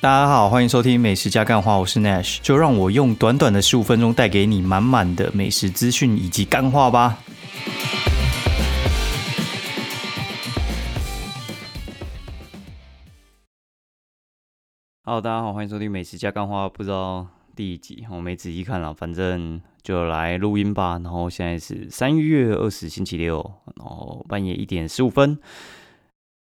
大家好，欢迎收听美食加干话，我是 Nash，就让我用短短的十五分钟带给你满满的美食资讯以及干话吧。Hello，大家好，欢迎收听美食加干话，不知道第几集，我没仔细看了，反正就来录音吧。然后现在是三月二十星期六，然后半夜一点十五分，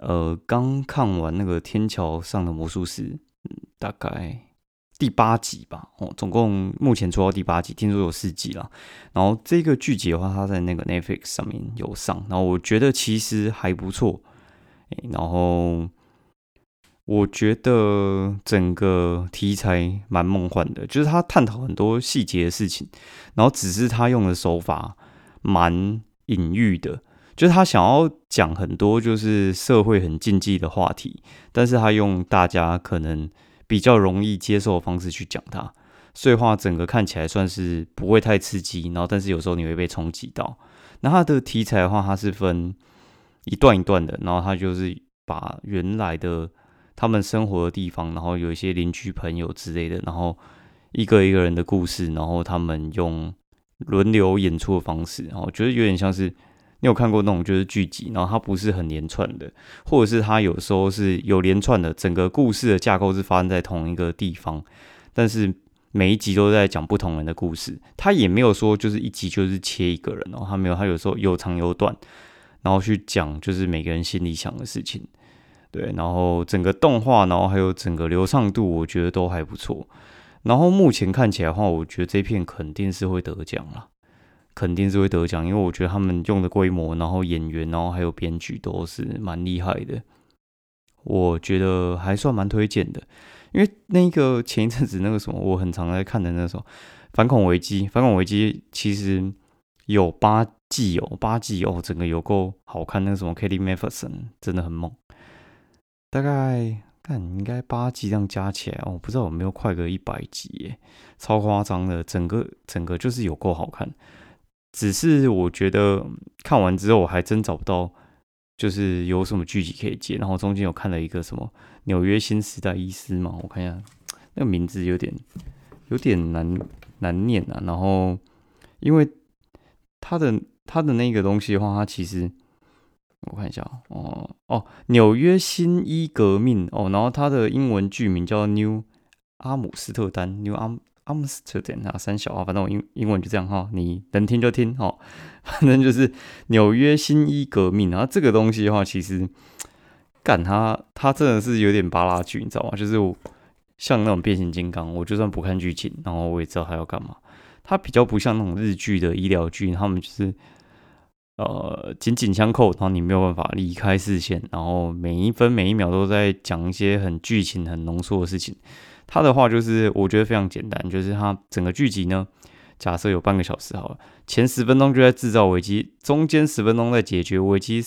呃，刚看完那个天桥上的魔术师。大概第八集吧，哦，总共目前出到第八集，听说有四集了。然后这个剧集的话，它在那个 Netflix 上面有上，然后我觉得其实还不错。然后我觉得整个题材蛮梦幻的，就是他探讨很多细节的事情，然后只是他用的手法蛮隐喻的。就是他想要讲很多就是社会很禁忌的话题，但是他用大家可能比较容易接受的方式去讲它，所以话整个看起来算是不会太刺激，然后但是有时候你会被冲击到。那它的题材的话，它是分一段一段的，然后它就是把原来的他们生活的地方，然后有一些邻居朋友之类的，然后一个一个人的故事，然后他们用轮流演出的方式，然后觉得有点像是。你有看过那种就是剧集，然后它不是很连串的，或者是它有时候是有连串的，整个故事的架构是发生在同一个地方，但是每一集都在讲不同人的故事。它也没有说就是一集就是切一个人哦，它没有，它有时候有长有短，然后去讲就是每个人心里想的事情。对，然后整个动画，然后还有整个流畅度，我觉得都还不错。然后目前看起来的话，我觉得这片肯定是会得奖了。肯定是会得奖，因为我觉得他们用的规模，然后演员，然后还有编剧都是蛮厉害的。我觉得还算蛮推荐的，因为那个前一阵子那个什么，我很常在看的那时候，《反恐危机》，《反恐危机》其实有八季哦，八季哦，整个有够好看。那个什么 Katie m a f e r s o n 真的很猛。大概看应该八季这样加起来，我不知道有没有快个一百集耶，超夸张的，整个整个就是有够好看。只是我觉得看完之后，我还真找不到，就是有什么剧集可以接。然后中间有看了一个什么《纽约新时代医师》嘛，我看一下，那个名字有点有点难难念啊。然后因为他的他的那个东西的话，它其实我看一下哦哦，《纽约新医革命》哦，然后它的英文剧名叫《New 阿姆斯特丹》New 阿。阿姆斯特丹啊，三小啊，反正我英英文就这样哈，你能听就听哈，反正就是纽约新一革命然后这个东西的话，其实干它它真的是有点巴拉剧，你知道吗？就是像那种变形金刚，我就算不看剧情，然后我也知道它要干嘛。它比较不像那种日剧的医疗剧，他们就是呃紧紧相扣，然后你没有办法离开视线，然后每一分每一秒都在讲一些很剧情很浓缩的事情。他的话就是，我觉得非常简单，就是他整个剧集呢，假设有半个小时好了，前十分钟就在制造危机，中间十分钟在解决危机，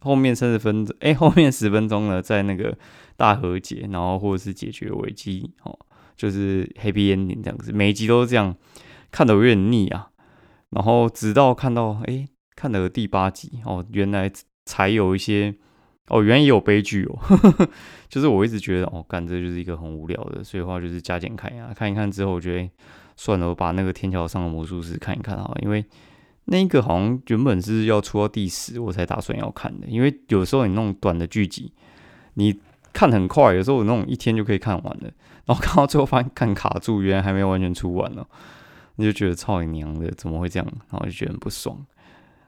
后面三十分钟，哎，后面十分钟呢在那个大和解，然后或者是解决危机，哦，就是黑 y ending 这样子，每一集都是这样，看得有点腻啊，然后直到看到，哎，看了第八集，哦，原来才有一些。哦，原来也有悲剧哦，就是我一直觉得哦，干这就是一个很无聊的，所以话就是加减看一下，看一看之后，我觉得算了，我把那个天桥上的魔术师看一看啊，因为那个好像原本是要出到第十，我才打算要看的，因为有时候你那种短的剧集，你看很快，有时候我那种一天就可以看完了，然后看到最后发现看卡住，原来还没有完全出完呢，你就觉得操你娘的，怎么会这样？然后就觉得很不爽。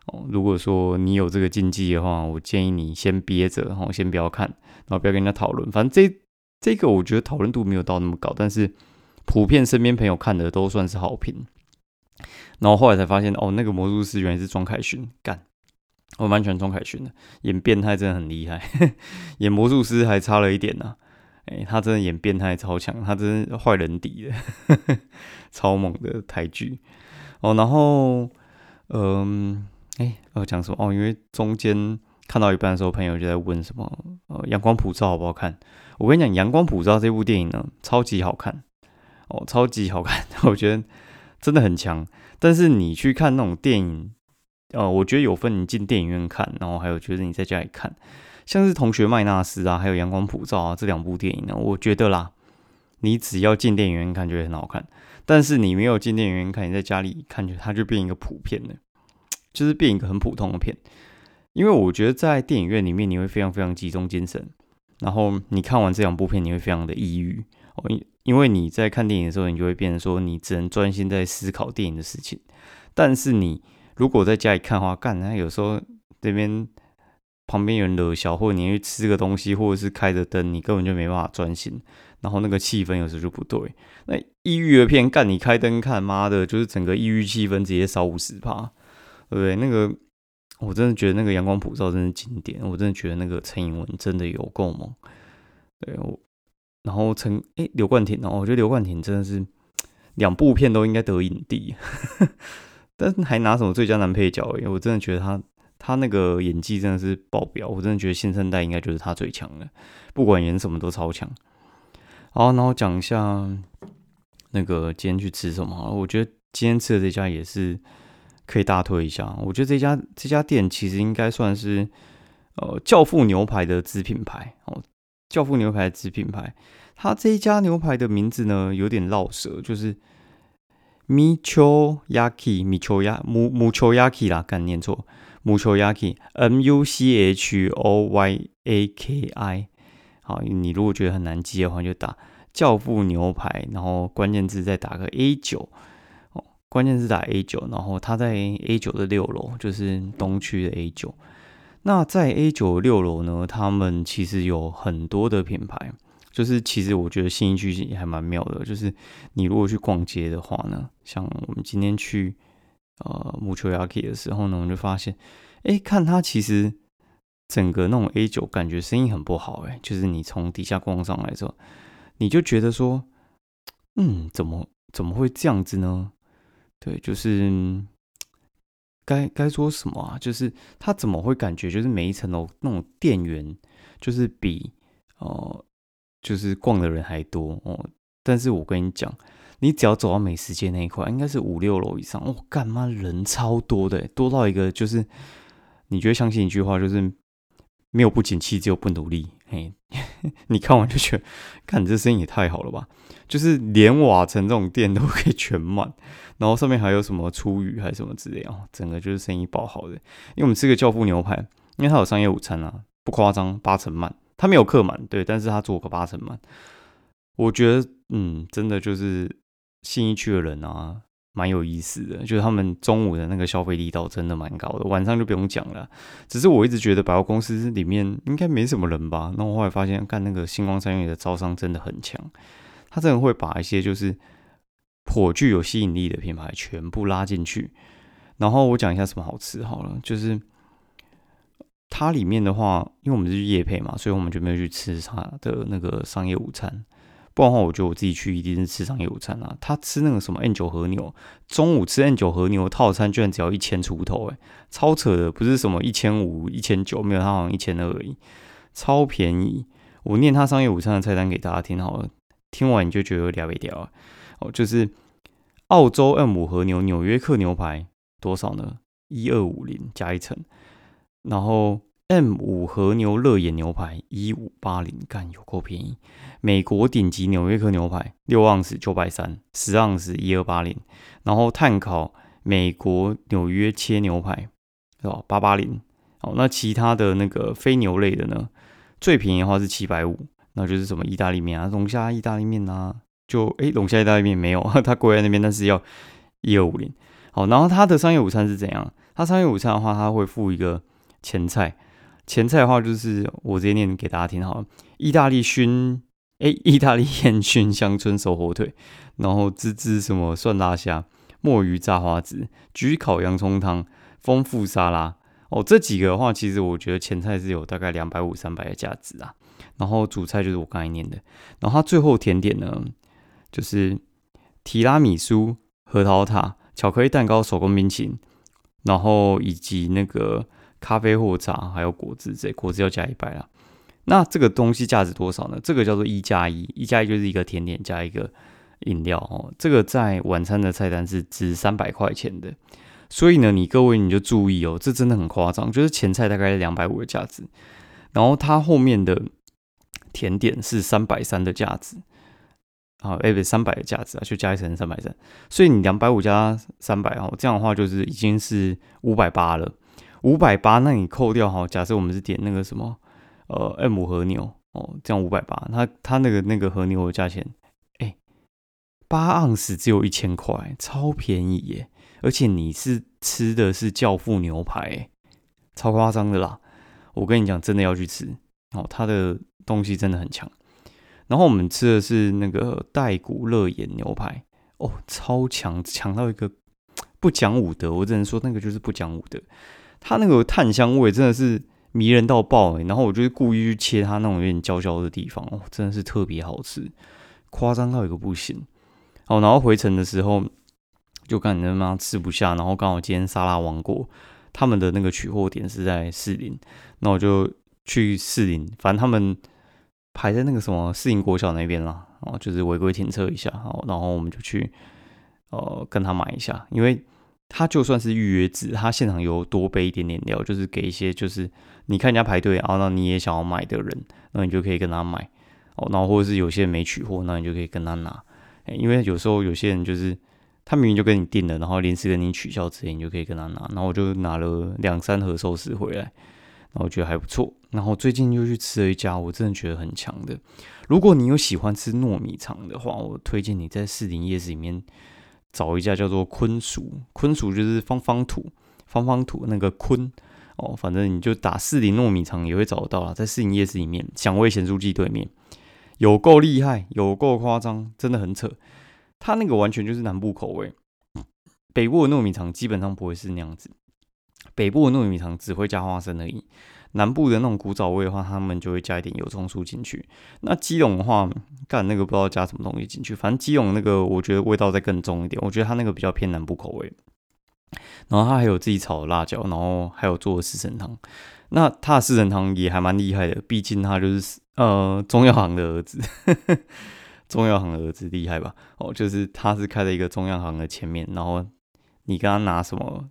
哦，如果说你有这个禁忌的话，我建议你先憋着，然后先不要看，然后不要跟人家讨论。反正这这个我觉得讨论度没有到那么高，但是普遍身边朋友看的都算是好评。然后后来才发现，哦，那个魔术师原来是庄凯勋，干，我蛮喜欢庄凯勋的，演变态真的很厉害，演魔术师还差了一点呢。哎，他真的演变态超强，他真是坏人底的，超猛的台剧。哦，然后，嗯。哎，要讲什么哦？因为中间看到一半的时候，朋友就在问什么呃，《阳光普照》好不好看？我跟你讲，《阳光普照》这部电影呢，超级好看哦，超级好看，我觉得真的很强。但是你去看那种电影，呃，我觉得有分你进电影院看，然后还有觉得你在家里看，像是《同学麦纳斯》啊，还有《阳光普照》啊这两部电影呢，我觉得啦，你只要进电影院看，觉得很好看。但是你没有进电影院看，你在家里看，就它就变一个普片了，就是变一个很普通的片。因为我觉得在电影院里面，你会非常非常集中精神，然后你看完这两部片，你会非常的抑郁。因因为你在看电影的时候，你就会变成说，你只能专心在思考电影的事情。但是你如果在家里看的话，干，那有时候这边。旁边有人惹笑，或者你去吃个东西，或者是开着灯，你根本就没办法专心。然后那个气氛有时候就不对。那抑郁的片，干你开灯看，妈的，就是整个抑郁气氛直接少五十趴，对不对？那个我真的觉得那个阳光普照真是经典，我真的觉得那个陈颖文真的有够猛。对我，然后陈哎刘冠廷哦，我觉得刘冠廷真的是两部片都应该得影帝，但还拿什么最佳男配角？哎，我真的觉得他。他那个演技真的是爆表，我真的觉得新生代应该就是他最强的，不管演什么都超强。好，然后讲一下那个今天去吃什么。我觉得今天吃的这家也是可以大推一下。我觉得这家这家店其实应该算是呃教父牛排的子品牌哦。教父牛排的子品牌，它这一家牛排的名字呢有点绕舌，就是 Micho Yaki Micho Ya 木木丘 Yaki 啦，敢念错。木丘 yaki，M U C H O Y A K I，好，你如果觉得很难记的话，就打教父牛排，然后关键字再打个 A 九，关键是打 A 九，然后他在 A 九的六楼，就是东区的 A 九。那在 A 九六楼呢，他们其实有很多的品牌，就是其实我觉得新一区也还蛮妙的，就是你如果去逛街的话呢，像我们今天去。呃，木球 yaki 的时候呢，我们就发现，哎，看它其实整个那种 A 九感觉生意很不好，哎，就是你从底下逛上来之后，你就觉得说，嗯，怎么怎么会这样子呢？对，就是该该说什么啊？就是他怎么会感觉就是每一层楼那种店员就是比哦，就是逛的人还多哦？但是我跟你讲。你只要走到美食街那一块，应该是五六楼以上，哦，干妈人超多的，多到一个就是，你觉得相信一句话，就是没有不景气，只有不努力。嘿，你看完就觉得，看你这生意也太好了吧？就是连瓦城这种店都可以全满，然后上面还有什么初雨还是什么之类哦，整个就是生意爆好的。因为我们吃个教父牛排，因为它有商业午餐啊，不夸张，八成满，它没有客满，对，但是它做个八成满，我觉得，嗯，真的就是。新一区的人啊，蛮有意思的，就是他们中午的那个消费力道真的蛮高的，晚上就不用讲了。只是我一直觉得百货公司里面应该没什么人吧，那我后来发现，干那个星光三月的招商真的很强，他真的会把一些就是颇具有吸引力的品牌全部拉进去。然后我讲一下什么好吃好了，就是它里面的话，因为我们是夜配嘛，所以我们就没有去吃它的那个商业午餐。不然的话，我觉得我自己去一定是吃商业午餐啊。他吃那个什么 N 九和牛，中午吃 N 九和牛套餐居然只要一千出头，哎，超扯的，不是什么一千五、一千九，没有，他好像一千二而已，超便宜。我念他商业午餐的菜单给大家听好了，听完你就觉得屌不屌啊？哦，就是澳洲 M 五和牛纽约客牛排多少呢？一二五零加一层，然后。M 五和牛热眼牛排一五八零，干有够便宜。美国顶级纽约客牛排六盎司九百三，十盎司一二八零。然后碳烤美国纽约切牛排是吧？八八零。好，那其他的那个非牛类的呢？最便宜的话是七百五，那就是什么意大利面啊，龙虾意大利面啊，就诶，龙虾意大利面没有，它贵在那边，但是要一二五零。好，然后它的商业午餐是怎样？它商业午餐的话，它会附一个前菜。前菜的话，就是我直接念给大家听好了。意大利熏，哎，意大利烟熏香椿熟火腿，然后滋滋什么蒜辣虾、墨鱼炸花枝、焗烤洋葱汤、丰富沙拉。哦，这几个的话，其实我觉得前菜是有大概两百五、三百的价值啊。然后主菜就是我刚才念的，然后它最后甜点呢，就是提拉米苏、核桃塔、巧克力蛋糕、手工冰淇淋，然后以及那个。咖啡或茶，还有果汁，这果汁要加一百啦。那这个东西价值多少呢？这个叫做一加一，一加一就是一个甜点加一个饮料哦。这个在晚餐的菜单是值三百块钱的。所以呢，你各位你就注意哦，这真的很夸张，就是前菜大概两百五的价值，然后它后面的甜点是三百三的价值。好，哎不三百的价值啊，就加一层三百三，所以你两百五加三百哦，这样的话就是已经是五百八了。五百八，那你扣掉哈，假设我们是点那个什么呃 M 和牛哦，这样五百八，它它那个那个和牛的价钱，哎，八盎司只有一千块，超便宜耶！而且你是吃的是教父牛排，超夸张的啦！我跟你讲，真的要去吃哦，它的东西真的很强。然后我们吃的是那个带骨热眼牛排哦，超强，强到一个不讲武德，我只能说那个就是不讲武德。它那个炭香味真的是迷人到爆哎！然后我就是故意去切它那种有点焦焦的地方哦，真的是特别好吃，夸张到一个不行。好，然后回程的时候就感觉妈吃不下，然后刚好今天沙拉王国他们的那个取货点是在士林，那我就去士林，反正他们。排在那个什么四营国小那边啦，哦，就是违规停车一下，哦，然后我们就去，呃，跟他买一下，因为他就算是预约制，他现场有多备一点点料，就是给一些就是你看人家排队，然后那你也想要买的人，那你就可以跟他买，哦，然后或者是有些人没取货，那你就可以跟他拿，因为有时候有些人就是他明明就跟你订了，然后临时跟你取消之前，你就可以跟他拿，然后我就拿了两三盒寿司回来。我觉得还不错，然后最近又去吃了一家，我真的觉得很强的。如果你有喜欢吃糯米肠的话，我推荐你在士林夜市里面找一家叫做坤薯，坤薯就是方方土，方方土那个坤哦，反正你就打士林糯米肠也会找得到啦，在士林夜市里面，享味咸酥鸡对面，有够厉害，有够夸张，真的很扯。它那个完全就是南部口味，北部的糯米肠基本上不会是那样子。北部的糯米肠只会加花生而已，南部的那种古早味的话，他们就会加一点油葱酥进去。那基隆的话，干那个不知道加什么东西进去，反正基隆那个我觉得味道再更重一点，我觉得它那个比较偏南部口味。然后它还有自己炒的辣椒，然后还有做的四神汤。那它的四神汤也还蛮厉害的，毕竟他就是呃中药行的儿子，中药行的儿子厉害吧？哦，就是他是开在一个中药行的前面，然后你跟他拿什么？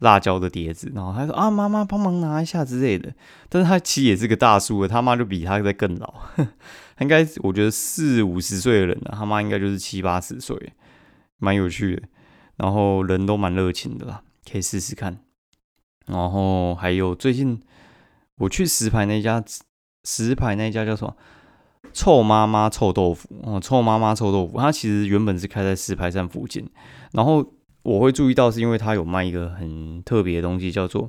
辣椒的碟子，然后他说啊，妈妈帮忙拿一下之类的。但是他其实也是个大叔了，他妈就比他在更老，应该我觉得四五十岁的人了，他妈应该就是七八十岁，蛮有趣的。然后人都蛮热情的啦，可以试试看。然后还有最近我去石牌那家，石牌那家叫什么？臭妈妈臭豆腐哦，臭妈妈臭豆腐。它其实原本是开在石牌站附近，然后。我会注意到，是因为它有卖一个很特别的东西，叫做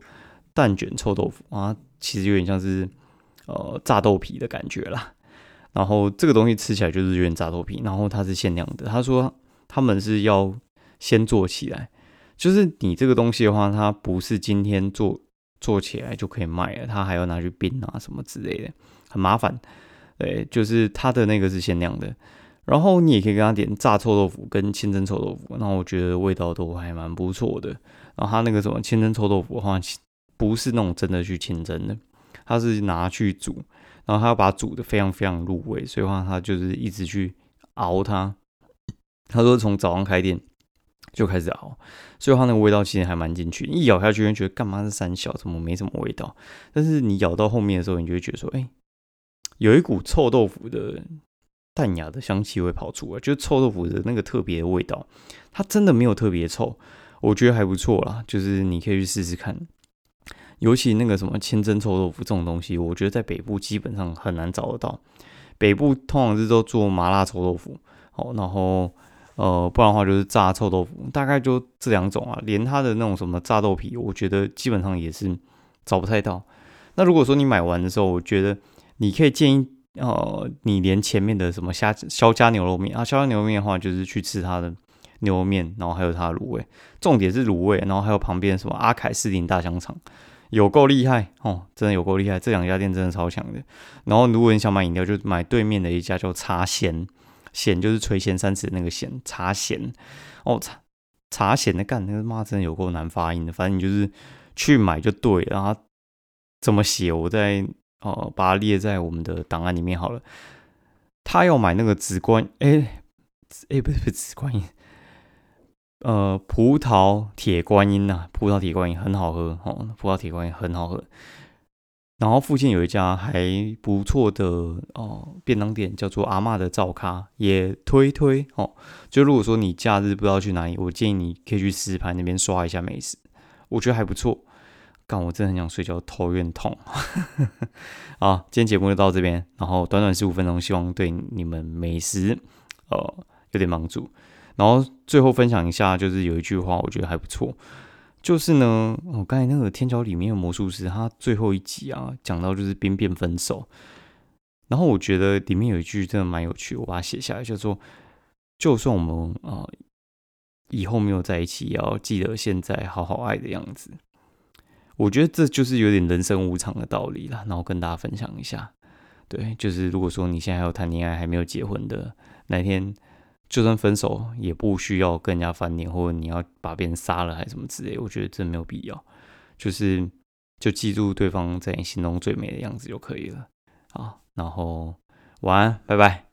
蛋卷臭豆腐啊，其实有点像是呃炸豆皮的感觉啦。然后这个东西吃起来就是有点炸豆皮，然后它是限量的。他说他们是要先做起来，就是你这个东西的话，它不是今天做做起来就可以卖了，它还要拿去冰啊什么之类的，很麻烦。对，就是它的那个是限量的。然后你也可以跟他点炸臭豆腐跟清蒸臭豆腐，那我觉得味道都还蛮不错的。然后他那个什么清蒸臭豆腐的话，不是那种真的去清蒸的，他是拿去煮，然后他要把它煮的非常非常入味，所以话他就是一直去熬它。他说从早上开店就开始熬，所以话那个味道其实还蛮进去，一咬下去就觉得干嘛是三小，怎么没什么味道？但是你咬到后面的时候，你就会觉得说，哎，有一股臭豆腐的。淡雅的香气会跑出来，就是臭豆腐的那个特别的味道，它真的没有特别臭，我觉得还不错啦。就是你可以去试试看，尤其那个什么清蒸臭豆腐这种东西，我觉得在北部基本上很难找得到。北部通常是都做麻辣臭豆腐，好，然后呃，不然的话就是炸臭豆腐，大概就这两种啊。连它的那种什么炸豆皮，我觉得基本上也是找不太到。那如果说你买完的时候，我觉得你可以建议。哦，你连前面的什么虾肖家牛肉面啊，肖家牛肉面的话，就是去吃它的牛肉面，然后还有它的卤味，重点是卤味，然后还有旁边什么阿凯士林大香肠，有够厉害哦，真的有够厉害，这两家店真的超强的。然后如果你想买饮料，就买对面的一家叫茶贤，贤就是垂涎三尺那个贤，茶贤哦，茶茶贤的干那个妈真的有够难发音的，反正你就是去买就对，然后怎么写我在。哦，把它列在我们的档案里面好了。他要买那个紫观，哎，哎，不是不是紫观音，呃，葡萄铁观音呐，葡萄铁观音很好喝哦，葡萄铁观音很好喝。然后附近有一家还不错的哦便当店，叫做阿妈的灶咖，也推推哦。就如果说你假日不知道去哪里，我建议你可以去石牌那边刷一下美食，我觉得还不错。干，我真的很想睡觉，头有点痛。好，今天节目就到这边，然后短短十五分钟，希望对你们美食呃有点帮助。然后最后分享一下，就是有一句话我觉得还不错，就是呢，我刚才那个《天桥里面的魔术师》他最后一集啊，讲到就是边变分手，然后我觉得里面有一句真的蛮有趣，我把它写下来，就说就算我们啊以后没有在一起，也要记得现在好好爱的样子。我觉得这就是有点人生无常的道理了，然后跟大家分享一下。对，就是如果说你现在还有谈恋爱还没有结婚的，哪天就算分手，也不需要跟人家翻脸，或者你要把别人杀了还是什么之类，我觉得这没有必要。就是就记住对方在你心中最美的样子就可以了。好，然后晚安，拜拜。